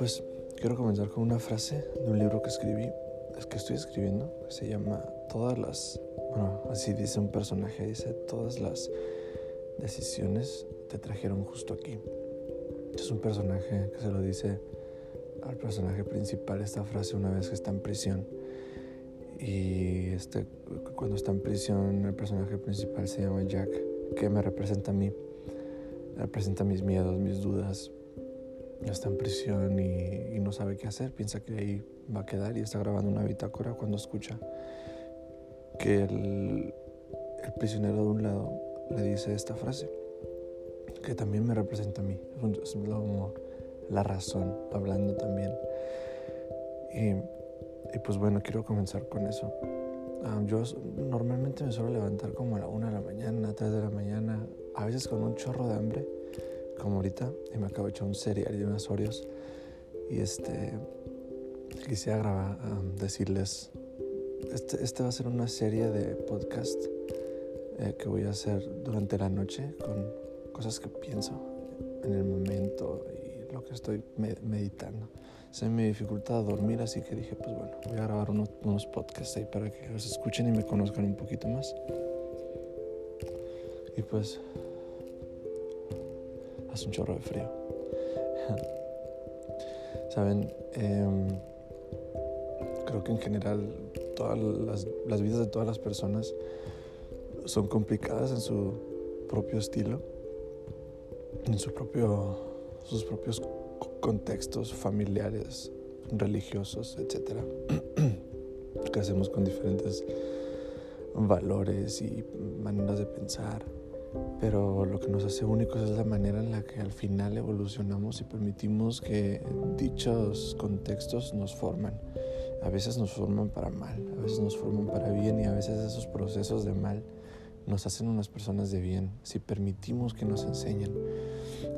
pues quiero comenzar con una frase de un libro que escribí, es que estoy escribiendo, que se llama Todas las, bueno, así dice un personaje, dice, todas las decisiones te trajeron justo aquí. Es un personaje que se lo dice al personaje principal esta frase una vez que está en prisión. Y este, cuando está en prisión, el personaje principal se llama Jack, que me representa a mí, representa mis miedos, mis dudas, está en prisión y, no sabe qué hacer, piensa que ahí va a quedar y está grabando una bitácora cuando escucha que el, prisionero de un lado le dice esta frase, que también me representa a mí, es como la razón hablando también. Y, y, pues bueno, quiero comenzar con eso. Ah, yo normalmente me suelo levantar como a la una de la mañana, a 3 de la mañana, a veces con un chorro de hambre como ahorita y me acabo de echar un cereal y unas Oreos y este quisiera grabar, decirles este, este, va a ser una serie de podcast eh, que voy a hacer durante la noche con cosas que pienso en el momento y lo que estoy meditando. Se me dificulta dormir, así que dije, pues bueno, voy a grabar unos, unos podcasts ahí para que los escuchen y me conozcan un poquito más. Y pues hace un chorro de frío. Saben, em, creo que en general todas las, las, vidas de todas las personas son complicadas en su propio estilo, en su propio, sus propios contextos familiares, religiosos, etc. que hacemos con diferentes valores y maneras de pensar pero lo que nos hace únicos es la manera en la que al final evolucionamos y permitimos que dichos contextos nos forman. A veces nos forman para mal, a veces nos forman para bien y a veces esos procesos de mal nos hacen unas personas de bien si permitimos que nos enseñen.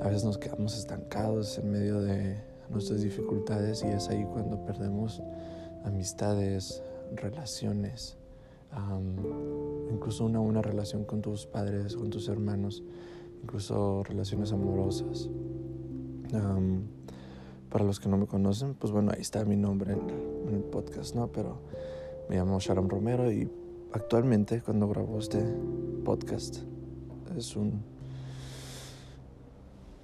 A veces nos quedamos estancados en medio de nuestras dificultades y es ahí cuando perdemos amistades, relaciones, incluso una buena relación con tus padres, con tus hermanos, incluso relaciones amorosas. para los que no me conocen, pues bueno, ahí está mi nombre en el, podcast, ¿no? Pero me llamo Sharon Romero y actualmente cuando grabo este podcast es un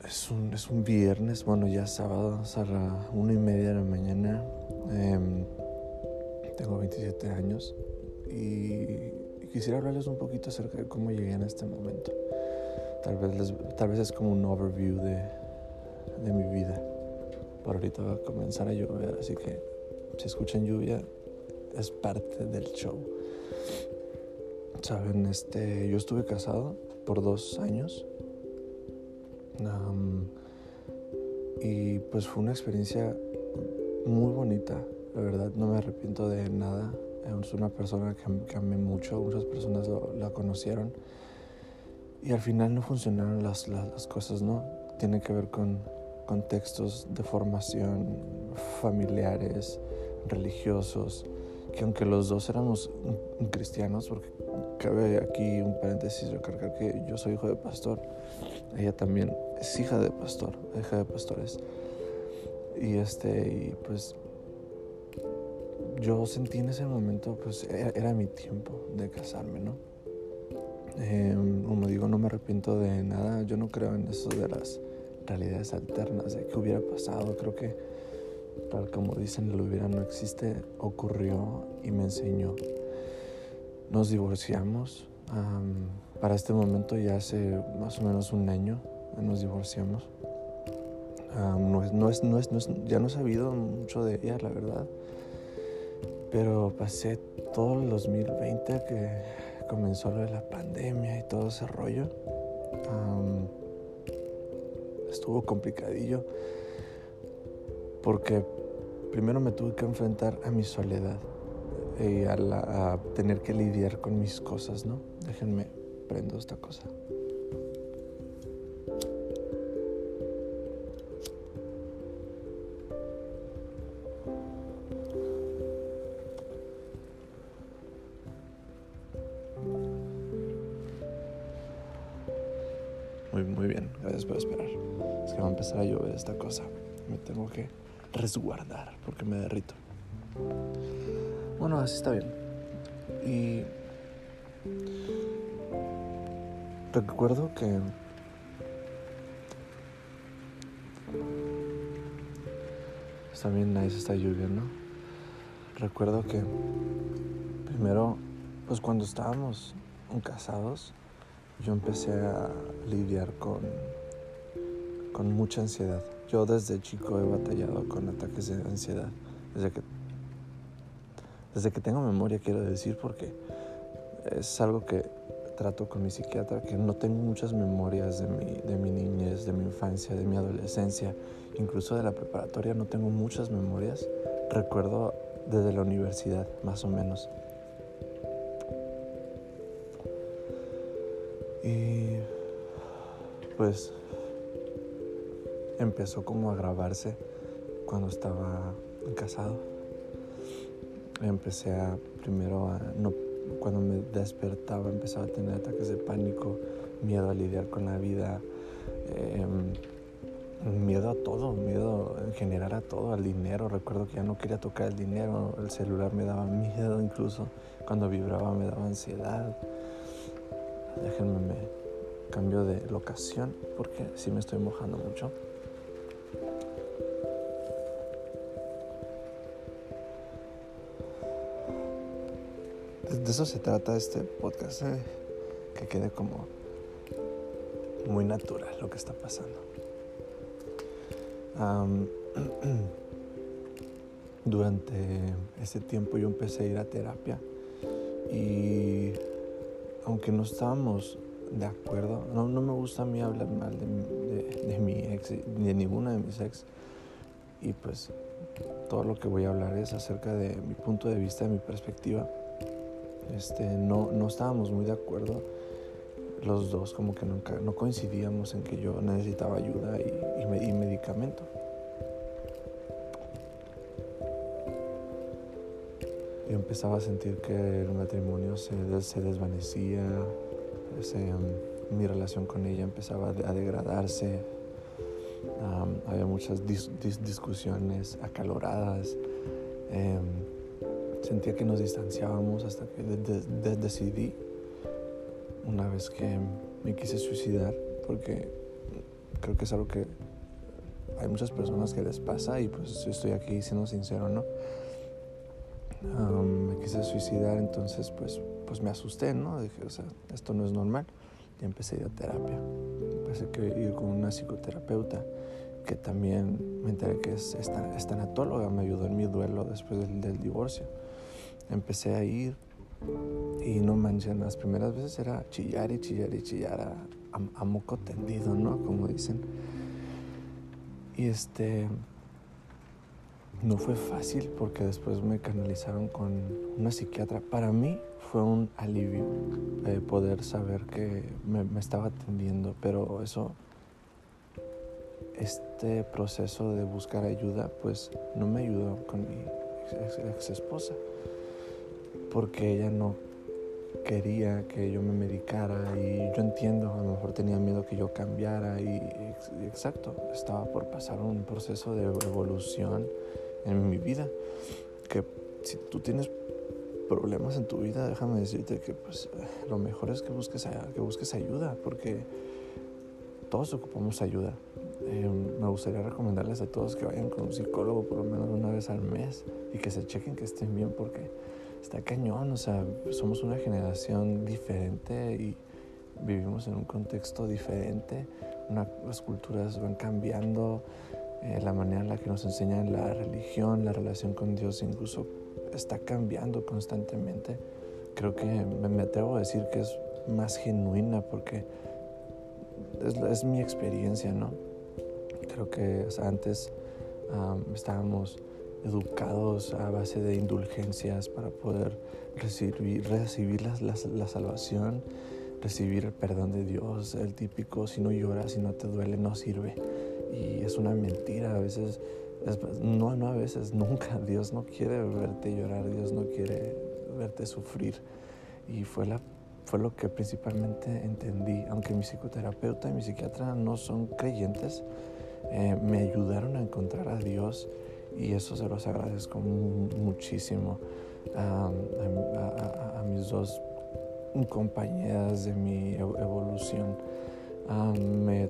es un, es un viernes, bueno ya sábado, a una y media de la mañana. Em, tengo 27 años y, quisiera hablarles un poquito acerca de cómo llegué en este momento. Tal vez, tal vez es como un overview de, de mi vida. Por ahorita va a comenzar a llover, así que si escuchan lluvia es parte del show. Saben, este, yo estuve casado por dos años y pues fue una experiencia muy bonita. La verdad no me arrepiento de nada es una persona que, amé mucho, muchas personas la conocieron y al final no funcionaron las, las, cosas, ¿no? Tiene que ver con contextos de formación familiares, religiosos, que aunque los dos éramos cristianos, porque cabe aquí un paréntesis recargar que yo soy hijo de pastor, ella también es hija de pastor, hija de pastores. Y este, y pues yo sentí en ese momento, pues era, mi tiempo de casarme, ¿no? Em, como digo, no me arrepiento de nada. Yo no creo en eso de las realidades alternas, de qué hubiera pasado. Creo que, tal como dicen, lo hubiera no existe, ocurrió y me enseñó. Nos divorciamos. para este momento ya hace más o menos un año nos divorciamos. no es, no es, no es, ya no he sabido mucho de ella, la verdad. Pero pasé todo el 2020 que comenzó lo de la pandemia y todo ese rollo. estuvo complicadillo porque primero me tuve que enfrentar a mi soledad y a, a tener que lidiar con mis cosas, ¿no? Déjenme prendo esta cosa. Muy, muy bien, gracias por esperar. Es que va a empezar a llover esta cosa. Me tengo que resguardar porque me derrito. Bueno, así está bien. Y recuerdo que está bien nice esta lluvia, ¿no? Recuerdo que primero, pues cuando estábamos casados, yo empecé a lidiar con, con mucha ansiedad. Yo desde chico he batallado con ataques de ansiedad, desde que, desde que tengo memoria quiero decir, porque es algo que trato con mi psiquiatra, que no tengo muchas memorias de mi, de mi niñez, de mi infancia, de mi adolescencia, incluso de la preparatoria no tengo muchas memorias. Recuerdo desde la universidad, más o menos. Pues empezó como a agravarse cuando estaba casado. Empecé a primero a no cuando me despertaba empezaba a tener ataques de pánico, miedo a lidiar con la vida, em, miedo a todo, miedo en general a todo, al dinero. Recuerdo que ya no quería tocar el dinero, el celular me daba miedo incluso, cuando vibraba me daba ansiedad. Déjenme me cambio de locación porque sí me estoy mojando mucho. De eso se trata este podcast, eh, que quede como muy natural lo que está pasando. durante ese tiempo yo empecé a ir a terapia y aunque no estábamos de acuerdo, no, me gusta a mí hablar mal de, de mi ex, de ninguna de mis ex. Y pues todo lo que voy a hablar es acerca de mi punto de vista, de mi perspectiva. Este, no, no estábamos muy de acuerdo los dos, como que nunca, no coincidíamos en que yo necesitaba ayuda y, y, medicamento. Yo empezaba a sentir que el matrimonio se, se desvanecía, mi relación con ella empezaba a degradarse, había muchas discusiones acaloradas. Em, Sentía que nos distanciábamos hasta que decidí, una vez que me quise suicidar, porque creo que es algo que hay muchas personas que les pasa y pues estoy aquí siendo sincero, ¿no? Me quise suicidar, entonces pues, pues me asusté, ¿no? Dije, o sea, esto no es normal. Y empecé a ir a terapia. Empecé a ir con una psicoterapeuta que también me enteré que es, es, tanatóloga, me ayudó en mi duelo después del, del divorcio empecé a ir y no manches, las primeras veces era chillar y chillar y chillar a, a, moco tendido, ¿no? Como dicen. Y este, no fue fácil porque después me canalizaron con una psiquiatra. Para mí fue un alivio eh, poder saber que me, me, estaba atendiendo, pero eso, este proceso de buscar ayuda, pues no me ayudó con mi ex, ex esposa porque ella no quería que yo me medicara y yo entiendo, a lo mejor tenía miedo que yo cambiara y, exacto, estaba por pasar un proceso de evolución en mi vida, que si tú tienes problemas en tu vida, déjame decirte que pues lo mejor es que busques, que busques ayuda, porque todos ocupamos ayuda. Em, me gustaría recomendarles a todos que vayan con un psicólogo por lo menos una vez al mes y que se chequen que estén bien porque está cañón, o sea, somos una generación diferente y vivimos en un contexto diferente, las culturas van cambiando, eh, la manera en la que nos enseñan la religión, la relación con Dios incluso está cambiando constantemente. Creo que me, atrevo a decir que es más genuina porque es, mi experiencia, ¿no? Creo que antes estábamos educados a base de indulgencias para poder recibir, recibir la, la, salvación, recibir el perdón de Dios, el típico, si no lloras, si no te duele, no sirve. Y es una mentira, a veces, no, no a veces, nunca, Dios no quiere verte llorar, Dios no quiere verte sufrir. Y fue, la, fue lo que principalmente entendí, aunque mi psicoterapeuta y mi psiquiatra no son creyentes, eh, me ayudaron a encontrar a Dios y eso se los agradezco muchísimo a, mis dos compañeras de mi evolución. Me,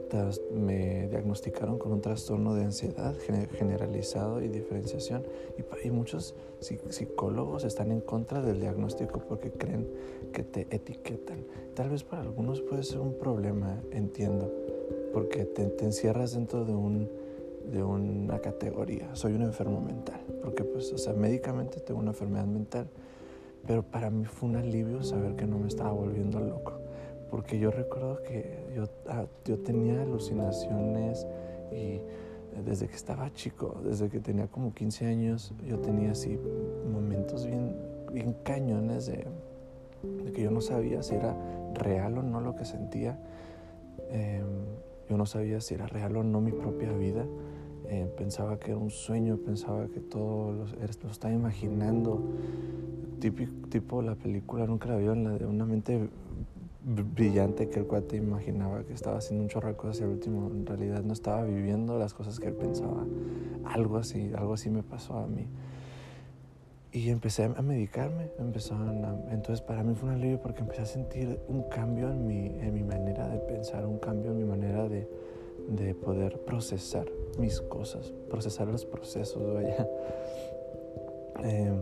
me, diagnosticaron con un trastorno de ansiedad generalizado y diferenciación. Y, muchos psicólogos están en contra del diagnóstico porque creen que te etiquetan. Tal vez para algunos puede ser un problema, entiendo, porque te encierras dentro de un de una categoría, soy un enfermo mental, porque pues, o sea, médicamente tengo una enfermedad mental, pero para mí fue un alivio saber que no me estaba volviendo loco, porque yo recuerdo que yo, ah, yo tenía alucinaciones y desde que estaba chico, desde que tenía como 15 años, yo tenía así momentos bien, bien cañones de, de que yo no sabía si era real o no lo que sentía. Eh, yo no sabía si era real o no mi propia vida. Eh, pensaba que era un sueño, pensaba que todo lo, lo estaba imaginando. Típico, tipo la película, nunca la vio en la de una mente brillante que el cuate imaginaba que estaba haciendo un chorro de cosas y al último en realidad no estaba viviendo las cosas que él pensaba. Algo así, algo así me pasó a mí. Y empecé a medicarme, empezaron entonces para mí fue un alivio porque empecé a sentir un cambio en mi, en mi manera de pensar, un cambio en mi manera de, de poder procesar mis cosas, procesar los procesos, vaya. Eh,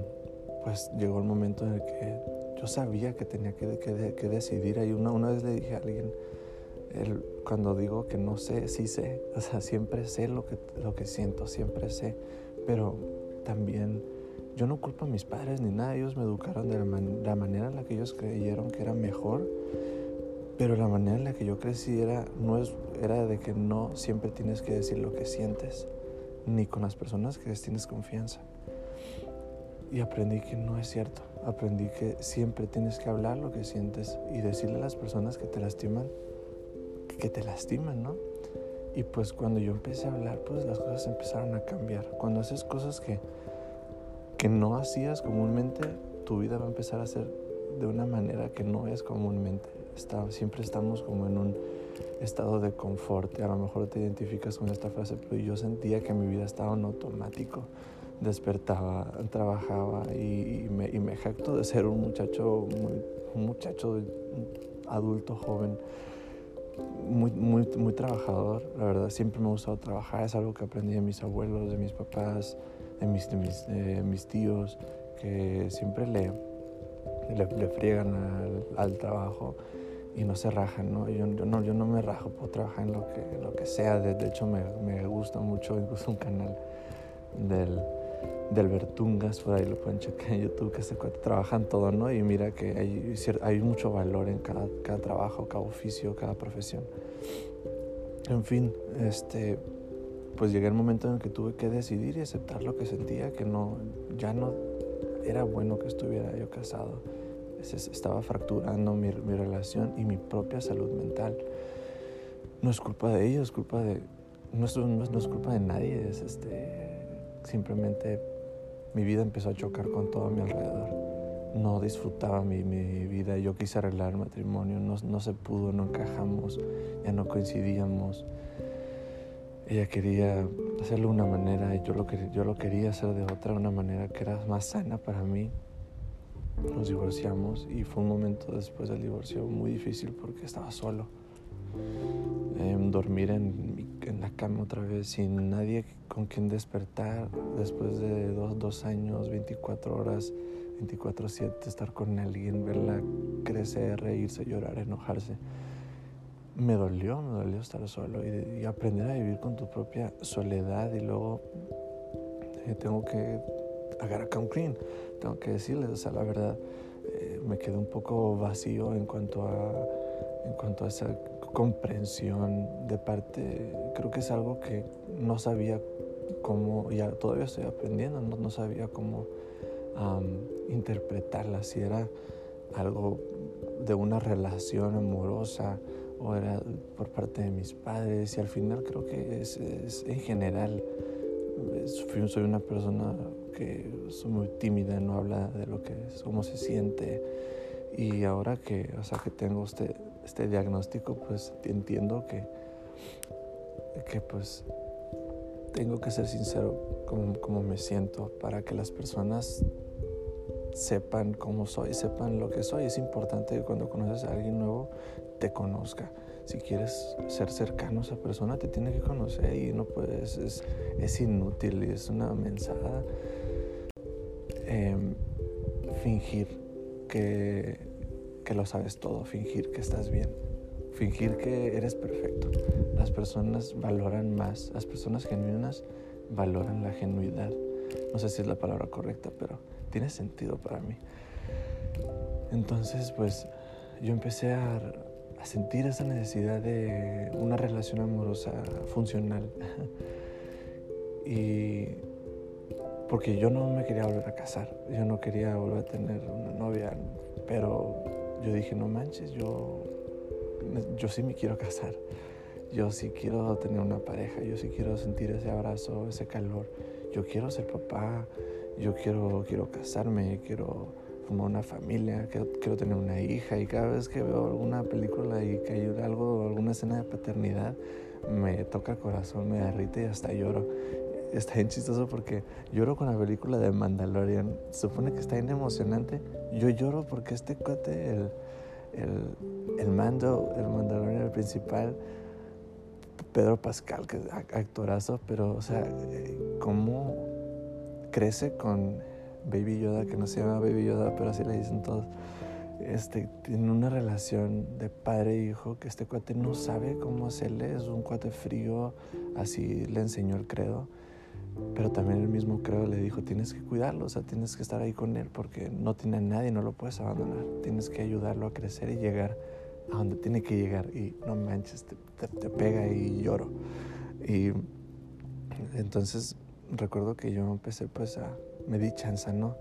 pues llegó el momento en el que yo sabía que tenía que, que, que decidir. Ahí una, una vez le dije a alguien, el, cuando digo que no sé, sí sé, o sea, siempre sé lo que, lo que siento, siempre sé, pero también yo no culpo a mis padres ni nada, ellos me educaron de la, manera en la que ellos creyeron que era mejor pero la manera en la que yo crecí era, no es, era de que no siempre tienes que decir lo que sientes, ni con las personas que les tienes confianza. Y aprendí que no es cierto. Aprendí que siempre tienes que hablar lo que sientes y decirle a las personas que te lastiman, que te lastiman, ¿no? Y pues cuando yo empecé a hablar, pues las cosas empezaron a cambiar. Cuando haces cosas que, que no hacías comúnmente, tu vida va a empezar a ser de una manera que no es comúnmente siempre estamos como en un estado de confort. A lo mejor te identificas con esta frase, pero yo sentía que mi vida estaba en automático. Despertaba, trabajaba y, me, y me, jacto de ser un muchacho, un muchacho adulto, joven, muy, muy, muy trabajador. La verdad, siempre me ha gustado trabajar. Es algo que aprendí de mis abuelos, de mis papás, de mis, de mis, tíos, que siempre le, le, friegan al, al trabajo y no se rajan, ¿no? Yo, yo, no, yo no me rajo, puedo trabajar en lo que, lo que sea. De, hecho, me, me, gusta mucho, incluso un canal del, del Bertungas, por ahí lo pueden checar en YouTube, que se trabajan todo, ¿no? Y mira que hay, hay mucho valor en cada, cada trabajo, cada oficio, cada profesión. En fin, este, pues llegué el momento en el que tuve que decidir y aceptar lo que sentía, que no, ya no era bueno que estuviera yo casado estaba fracturando mi, mi, relación y mi propia salud mental. No es culpa de ellos, es culpa de... No es, no es culpa de nadie, es este... Simplemente mi vida empezó a chocar con todo a mi alrededor. No disfrutaba mi, mi vida, yo quise arreglar el matrimonio, no, no se pudo, no encajamos, ya no coincidíamos. Ella quería hacerlo de una manera y yo lo, yo lo quería hacer de otra, una manera que era más sana para mí nos divorciamos y fue un momento después del divorcio muy difícil porque estaba solo. Em, dormir en, en, la cama otra vez sin nadie con quien despertar después de dos, dos años, 24 horas, 24/7, estar con alguien, verla crecer, reírse, llorar, enojarse. Me dolió, me dolió estar solo y, aprender a vivir con tu propia soledad y luego eh, tengo que agarrar come clean tengo que decirles, o sea, la verdad, eh, me quedé un poco vacío en cuanto a, en cuanto a esa comprensión de parte, creo que es algo que no sabía cómo, ya todavía estoy aprendiendo, no, no sabía cómo interpretarla, si era algo de una relación amorosa o era por parte de mis padres y al final creo que es, es en general, soy una persona que soy muy tímida, no habla de lo que es, cómo se siente. Y ahora que, o sea, que tengo este, este diagnóstico, pues entiendo que, que pues tengo que ser sincero como, como me siento para que las personas sepan cómo soy, sepan lo que soy. Es importante que cuando conoces a alguien nuevo te conozca. Si quieres ser cercano a esa persona, te tiene que conocer y no puedes, es, es inútil y es una mensada em, fingir que, que lo sabes todo, fingir que estás bien, fingir que eres perfecto. Las personas valoran más, las personas genuinas valoran la genuidad. No sé si es la palabra correcta, pero tiene sentido para mí. Entonces, pues yo empecé a, sentir esa necesidad de una relación amorosa funcional. y porque yo no me quería volver a casar, yo no quería volver a tener una novia, pero yo dije, no manches, yo, yo sí me quiero casar, yo sí quiero tener una pareja, yo sí quiero sentir ese abrazo, ese calor, yo quiero ser papá, yo quiero, quiero casarme, quiero formar una familia, quiero, quiero, tener una hija y cada vez que veo alguna película y que hay algo, alguna escena de paternidad, me toca el corazón, me derrite y hasta lloro. Está bien chistoso porque lloro con la película de Mandalorian. supone que está bien emocionante. Yo lloro porque este cuate, el, el, el mando, el Mandalorian, el principal, Pedro Pascal, que es actorazo, pero, o sea, eh, cómo crece con Baby Yoda, que no se llama Baby Yoda, pero así le dicen todos. Este, tiene una relación de padre e hijo que este cuate no sabe cómo hacerle, es un cuate frío, así le enseñó el credo, pero también el mismo credo le dijo, tienes que cuidarlo, o sea, tienes que estar ahí con él porque no tiene a nadie, no lo puedes abandonar, tienes que ayudarlo a crecer y llegar a donde tiene que llegar y no manches, te, te pega y lloro. Y entonces recuerdo que yo empecé pues a, me di chance, ¿no?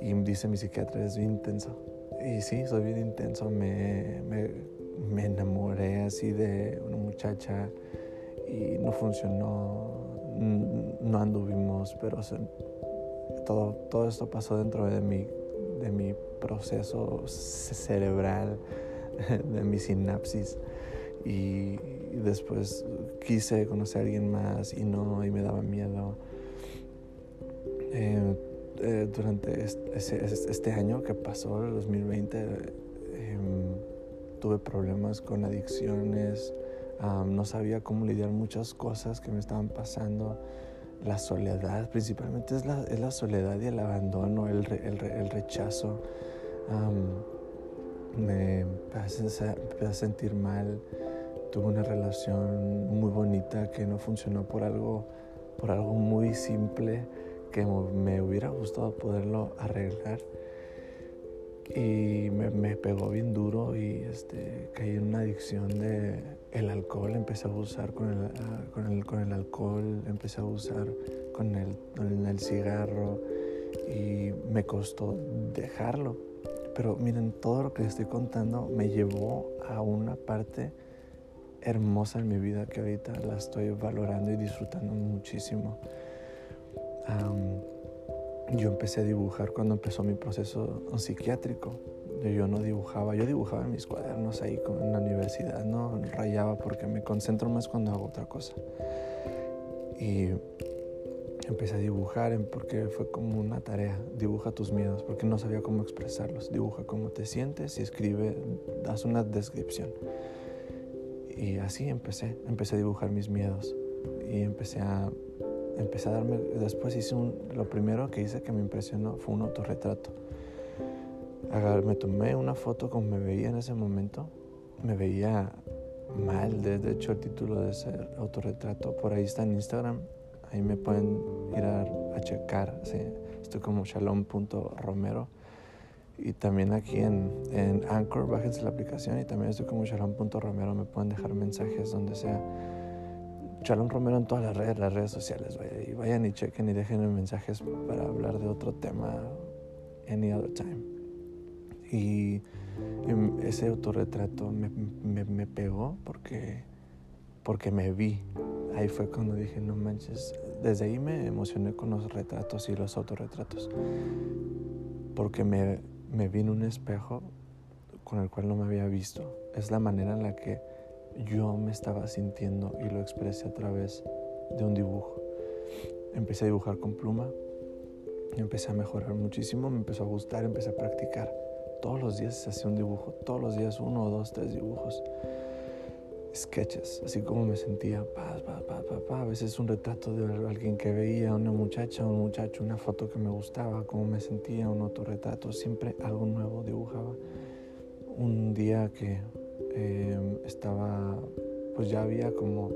Y dice mi psiquiatra, es bien intenso. Y sí, soy bien intenso, me, me, me enamoré así de una muchacha y no funcionó, no anduvimos, pero todo, todo esto pasó dentro de mi, de mi proceso cerebral, de mi sinapsis. Y, después quise conocer a alguien más y no, y me daba miedo. Eh, eh, durante este, este, año que pasó, el 2020, em, tuve problemas con adicciones, no sabía cómo lidiar muchas cosas que me estaban pasando. La soledad, principalmente es la, es la soledad y el abandono, el, el, rechazo. me empecé a sentir mal tuve una relación muy bonita que no funcionó por algo, por algo muy simple que me hubiera gustado poderlo arreglar. Y me, pegó bien duro y este, caí en una adicción de el alcohol. Empecé a abusar con el, ah, con el, con el alcohol, empecé a abusar con el, con el cigarro y me costó dejarlo. Pero miren, todo lo que les estoy contando me llevó a una parte hermosa en mi vida que ahorita la estoy valorando y disfrutando muchísimo. Yo empecé a dibujar cuando empezó mi proceso psiquiátrico. Yo no dibujaba, yo dibujaba en mis cuadernos ahí en la universidad, no rayaba porque me concentro más cuando hago otra cosa. Y empecé a dibujar porque fue como una tarea. Dibuja tus miedos porque no sabía cómo expresarlos. Dibuja cómo te sientes y escribe, das una descripción. Y así empecé, empecé a dibujar mis miedos y empecé a, empecé a darme, después hice un, lo primero que hice que me impresionó fue un autorretrato. Me tomé una foto como me veía en ese momento, me veía mal, de, hecho el título de ese autorretrato por ahí está en Instagram, ahí me pueden ir a, checar, estoy como shalom.romero y también aquí en, en Anchor, bájense la aplicación y también estoy como Romero. Me pueden dejar mensajes donde sea. Chalón Romero en todas las redes, las redes sociales, vaya, y vayan y chequen y dejen mensajes para hablar de otro tema any other time. Y, ese autorretrato me, me, me, pegó porque, porque me vi. Ahí fue cuando dije, no manches, desde ahí me emocioné con los retratos y los autorretratos. Porque me, me vi en un espejo con el cual no me había visto. Es la manera en la que yo me estaba sintiendo y lo expresé a través de un dibujo. Empecé a dibujar con pluma, empecé a mejorar muchísimo, me empezó a gustar, empecé a practicar. Todos los días hacía un dibujo, todos los días uno, dos, tres dibujos. Sketches, así como me sentía, pa, pa, pa, a veces un retrato de alguien que veía, una muchacha, un muchacho, una foto que me gustaba, cómo me sentía, un autorretrato, siempre algo nuevo dibujaba. Un día que em, estaba, pues ya había como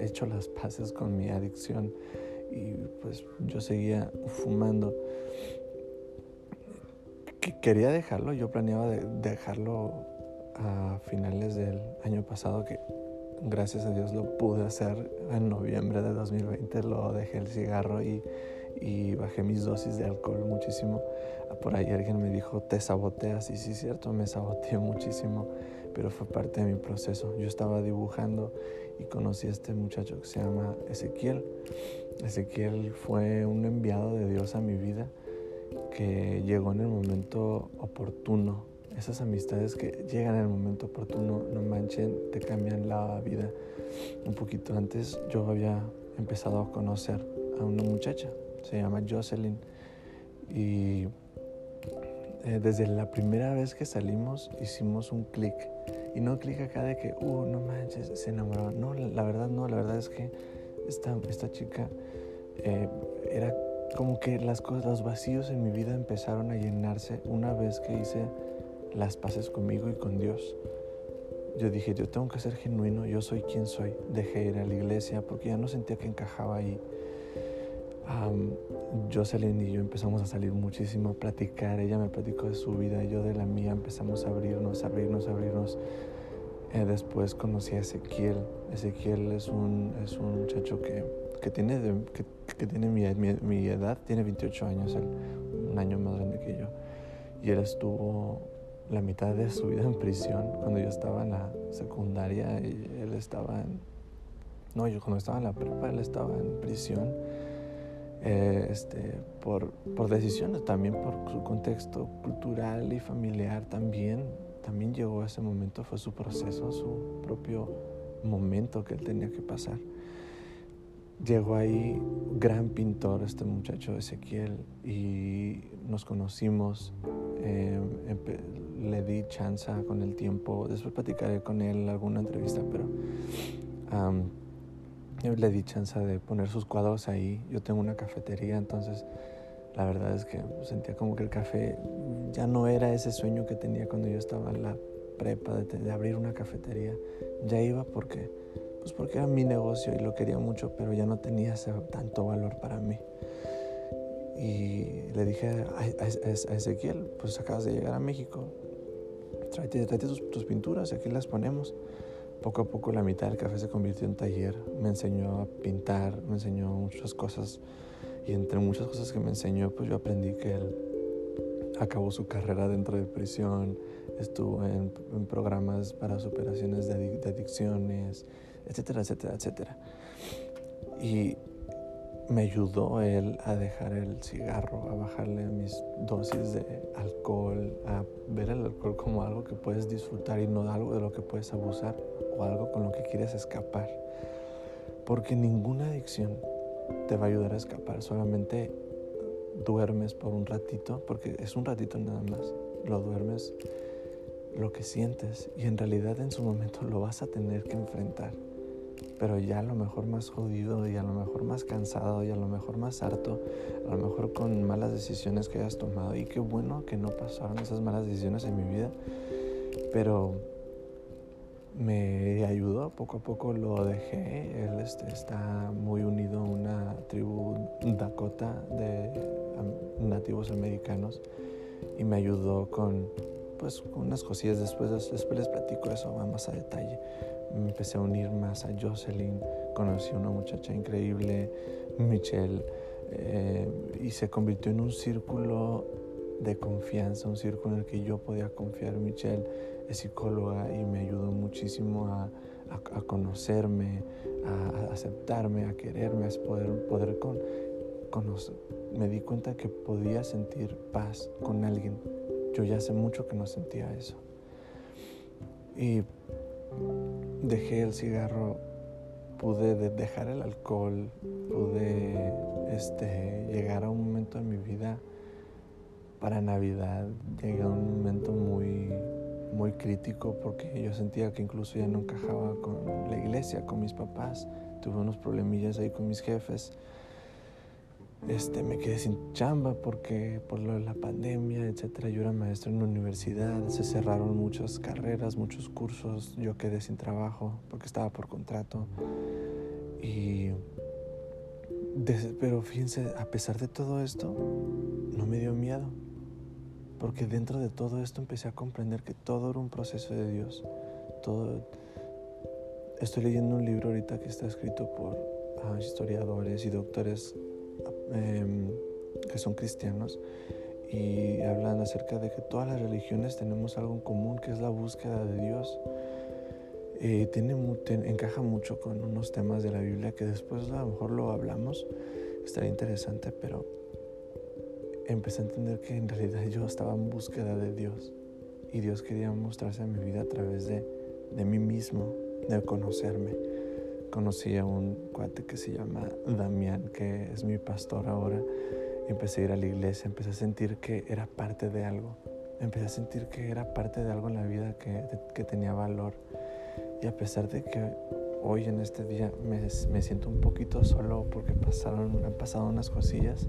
hecho las paces con mi adicción y pues yo seguía fumando. Quería dejarlo, yo planeaba dejarlo a finales del año pasado que gracias a Dios lo pude hacer en noviembre de 2020, lo dejé el cigarro y, bajé mis dosis de alcohol muchísimo. Por ahí alguien me dijo, te saboteas y sí cierto, me saboteé muchísimo, pero fue parte de mi proceso. Yo estaba dibujando y conocí a este muchacho que se llama Ezequiel. Ezequiel fue un enviado de Dios a mi vida que llegó en el momento oportuno. Esas amistades que llegan en el momento oportuno, no manchen, te cambian la vida. Un poquito antes yo había empezado a conocer a una muchacha, se llama Jocelyn, y eh, desde la primera vez que salimos hicimos un clic y no clic acá de que, uh, no manches, se enamoró. No, la verdad no, la verdad es que esta, esta chica eh, era como que las cosas, los vacíos en mi vida empezaron a llenarse una vez que hice las paces conmigo y con Dios. Yo dije, yo tengo que ser genuino, yo soy quien soy. Dejé ir a la iglesia porque ya no sentía que encajaba ahí. Jocelyn y yo empezamos a salir muchísimo, a platicar. Ella me platicó de su vida, yo de la mía. Empezamos a abrirnos, a abrirnos, a abrirnos. Eh, después conocí a Ezequiel. Ezequiel es un, es un muchacho que, que tiene, que, que, tiene mi, mi, edad, tiene 28 años, él, un año más grande que yo. Y él estuvo la mitad de su vida en prisión cuando yo estaba en la secundaria y él estaba en... No, yo cuando estaba en la prepa, él estaba en prisión eh, este, por, por decisiones, también por su contexto cultural y familiar también, también llegó a ese momento, fue su proceso, su propio momento que él tenía que pasar. Llegó ahí gran pintor, este muchacho Ezequiel, y nos conocimos, eh, le di chance con el tiempo, después platicaré con él alguna entrevista, pero le di chance de poner sus cuadros ahí. Yo tengo una cafetería, entonces la verdad es que sentía como que el café ya no era ese sueño que tenía cuando yo estaba en la prepa de, abrir una cafetería. Ya iba porque, pues porque era mi negocio y lo quería mucho, pero ya no tenía ese, tanto valor para mí. Y le dije a, Ezequiel, pues acabas de llegar a México, tráete, tus, tus pinturas, aquí las ponemos. Poco a poco la mitad del café se convirtió en taller. Me enseñó a pintar, me enseñó muchas cosas. Y entre muchas cosas que me enseñó, pues yo aprendí que él acabó su carrera dentro de prisión, estuvo en, programas para superaciones de, de, adicciones, etcétera, etcétera, etcétera. Y me ayudó él a dejar el cigarro, a bajarle mis dosis de alcohol, a ver el alcohol como algo que puedes disfrutar y no algo de lo que puedes abusar o algo con lo que quieres escapar. Porque ninguna adicción te va a ayudar a escapar, solamente duermes por un ratito, porque es un ratito nada más, lo duermes lo que sientes y en realidad en su momento lo vas a tener que enfrentar pero ya a lo mejor más jodido y a lo mejor más cansado y a lo mejor más harto, a lo mejor con malas decisiones que hayas tomado. Y qué bueno que no pasaron esas malas decisiones en mi vida, pero me ayudó, poco a poco lo dejé. Él este, está muy unido a una tribu Dakota de nativos americanos y me ayudó con pues unas cosillas después, después les platico eso más a detalle me empecé a unir más a Jocelyn, conocí a una muchacha increíble, Michelle, eh, y se convirtió en un círculo de confianza, un círculo en el que yo podía confiar. Michelle es psicóloga y me ayudó muchísimo a, conocerme, a, aceptarme, a quererme, a poder, poder con, conocer. Me di cuenta que podía sentir paz con alguien. Yo ya hace mucho que no sentía eso. Y dejé el cigarro pude dejar el alcohol, pude este, llegar a un momento en mi vida para Navidad, llegué a un momento muy, muy crítico porque yo sentía que incluso ya no encajaba con la iglesia, con mis papás, tuve unos problemillas ahí con mis jefes. Este, me quedé sin chamba porque por lo de la pandemia, etcétera. Yo era maestro en la universidad, se cerraron muchas carreras, muchos cursos. Yo quedé sin trabajo porque estaba por contrato. Y pero fíjense, a pesar de todo esto, no me dio miedo. Porque dentro de todo esto empecé a comprender que todo era un proceso de Dios. Todo. Estoy leyendo un libro ahorita que está escrito por ah, historiadores y doctores Em, que son cristianos y hablan acerca de que todas las religiones tenemos algo en común, que es la búsqueda de Dios. Eh, tiene, encaja mucho con unos temas de la Biblia que después a lo mejor lo hablamos, estaría interesante, pero empecé a entender que en realidad yo estaba en búsqueda de Dios y Dios quería mostrarse en mi vida a través de, de mí mismo, de conocerme conocí a un cuate que se llama Damián, que es mi pastor ahora. Empecé a ir a la iglesia, empecé a sentir que era parte de algo. Empecé a sentir que era parte de algo en la vida que, que tenía valor. Y a pesar de que hoy en este día me, me, siento un poquito solo porque pasaron, han pasado unas cosillas,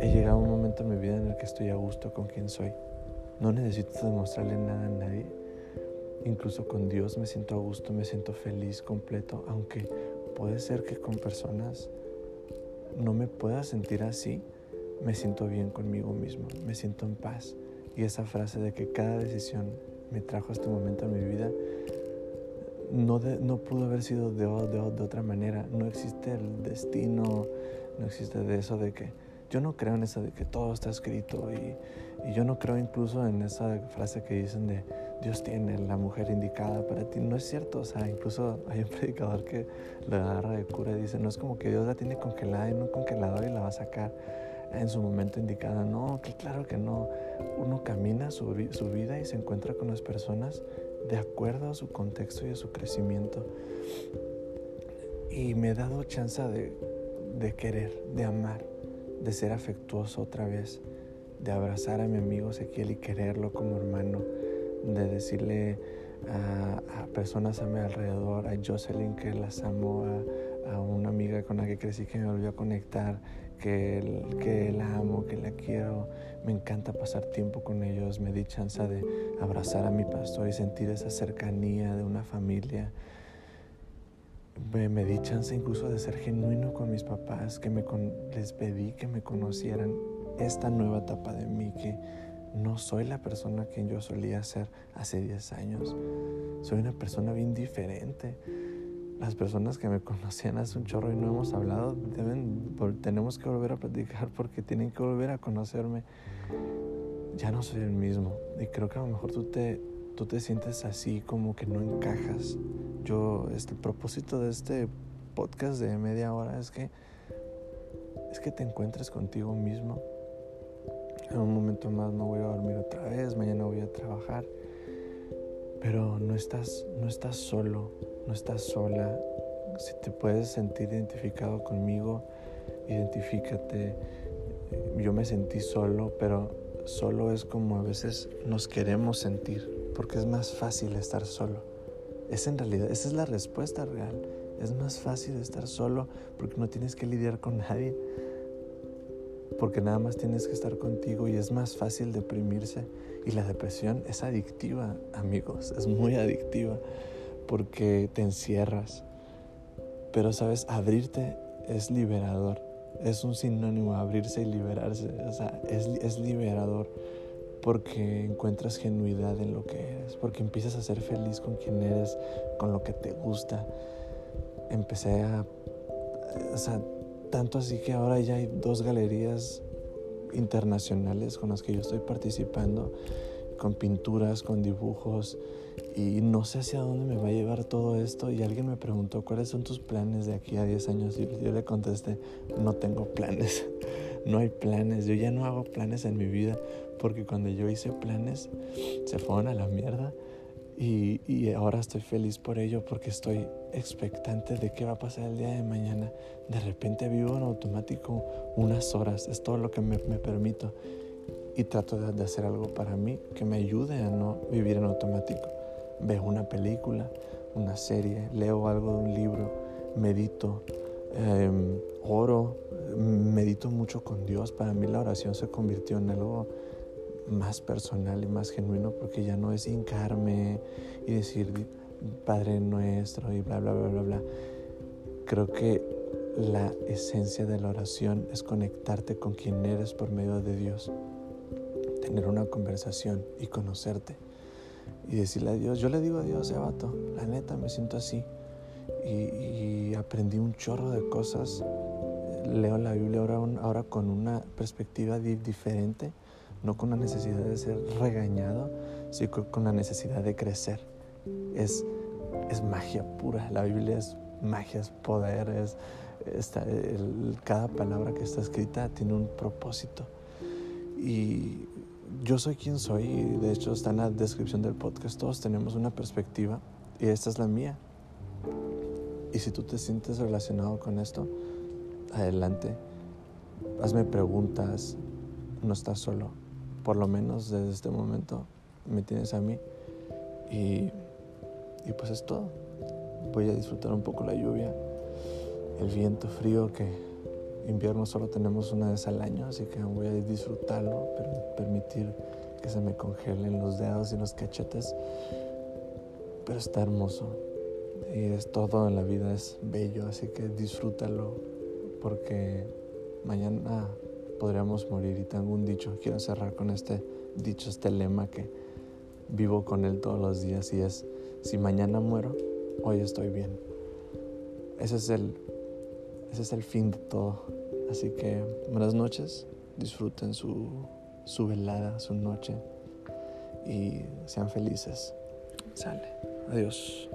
he llegado a un momento en mi vida en el que estoy a gusto con quien soy. No necesito demostrarle nada a nadie Incluso con Dios me siento a gusto, me siento feliz, completo, aunque puede ser que con personas no me pueda sentir así, me siento bien conmigo mismo, me siento en paz. Y esa frase de que cada decisión me trajo este momento en mi vida, no, no pudo haber sido de, de, de otra manera. No existe el destino, no existe de eso de que yo no creo en eso de que todo está escrito y, yo no creo incluso en esa frase que dicen de Dios tiene la mujer indicada para ti. No es cierto, o sea, incluso hay un predicador que la agarra de cura y dice, no es como que Dios la tiene congelada en un congelador y la va a sacar en su momento indicada. No, que claro que no. Uno camina su vida y se encuentra con las personas de acuerdo a su contexto y a su crecimiento. Y me he dado chance de, querer, de amar de ser afectuoso otra vez, de abrazar a mi amigo Ezequiel y quererlo como hermano, de decirle a, personas a mi alrededor, a Jocelyn que las amo, a, una amiga con la que crecí que me volvió a conectar, que, que la amo, que la quiero. Me encanta pasar tiempo con ellos, me di chance de abrazar a mi pastor y sentir esa cercanía de una familia me, di chance incluso de ser genuino con mis papás, que me les pedí que me conocieran esta nueva etapa de mí, que no soy la persona que yo solía ser hace 10 años. Soy una persona bien diferente. Las personas que me conocían hace un chorro y no hemos hablado, deben, tenemos que volver a platicar porque tienen que volver a conocerme. Ya no soy el mismo y creo que a lo mejor tú te, tú te sientes así como que no encajas. Yo, este, el propósito de este podcast de media hora es que es que te encuentres contigo mismo. En un momento más no voy a dormir otra vez, mañana voy a trabajar. Pero no estás, no estás solo, no estás sola. Si te puedes sentir identificado conmigo, identifícate. Yo me sentí solo, pero solo es como a veces nos queremos sentir porque es más fácil estar solo. Es en realidad, esa es la respuesta real. Es más fácil estar solo porque no tienes que lidiar con nadie. Porque nada más tienes que estar contigo y es más fácil deprimirse. Y la depresión es adictiva, amigos, es muy adictiva porque te encierras. Pero sabes, abrirte es liberador. Es un sinónimo, abrirse y liberarse. O sea, es, es liberador porque encuentras genuidad en lo que eres, porque empiezas a ser feliz con quien eres, con lo que te gusta. Empecé a, o sea, tanto así que ahora ya hay dos galerías internacionales con las que yo estoy participando, con pinturas, con dibujos, y no sé hacia dónde me va a llevar todo esto. Y alguien me preguntó, ¿cuáles son tus planes de aquí a 10 años? Y yo le contesté, no tengo planes, no hay planes, yo ya no hago planes en mi vida porque cuando yo hice planes se fueron a la mierda Y, y, ahora estoy feliz por ello porque estoy expectante de qué va a pasar el día de mañana. De repente vivo en automático unas horas, es todo lo que me, me permito. Y trato de, hacer algo para mí que me ayude a no vivir en automático. Veo una película, una serie, leo algo de un libro, medito, eh, oro, medito mucho con Dios. Para mí la oración se convirtió en algo más personal y más genuino porque ya no es hincarme y decir Padre nuestro y bla, bla, bla, bla, bla. Creo que la esencia de la oración es conectarte con quien eres por medio de Dios, tener una conversación y conocerte y decirle a Dios, yo le digo a Dios, vato, la neta me siento así y, y aprendí un chorro de cosas, leo la Biblia ahora, ahora con una perspectiva diferente no con la necesidad de ser regañado, sino con la necesidad de crecer. Es, es magia pura, la Biblia es magia, es poder, es, cada palabra que está escrita tiene un propósito. Y yo soy quien soy, y de hecho está en la descripción del podcast, todos tenemos una perspectiva y esta es la mía. Y si tú te sientes relacionado con esto, adelante, hazme preguntas, no estás solo. Por lo menos desde este momento me tienes a mí. Y, y pues es todo. Voy a disfrutar un poco la lluvia, el viento frío que invierno solo tenemos una vez al año, así que voy a disfrutarlo, pero permitir que se me congelen los dedos y los cachetes. Pero está hermoso y es todo en la vida es bello, así que disfrútalo porque mañana podríamos morir. Y tengo un dicho, quiero cerrar con este dicho, este lema que vivo con él todos los días y es, si mañana muero, hoy estoy bien. Ese es el, ese es el fin de todo. Así que buenas noches, disfruten su, su velada, su noche y sean felices. Sale. Adiós.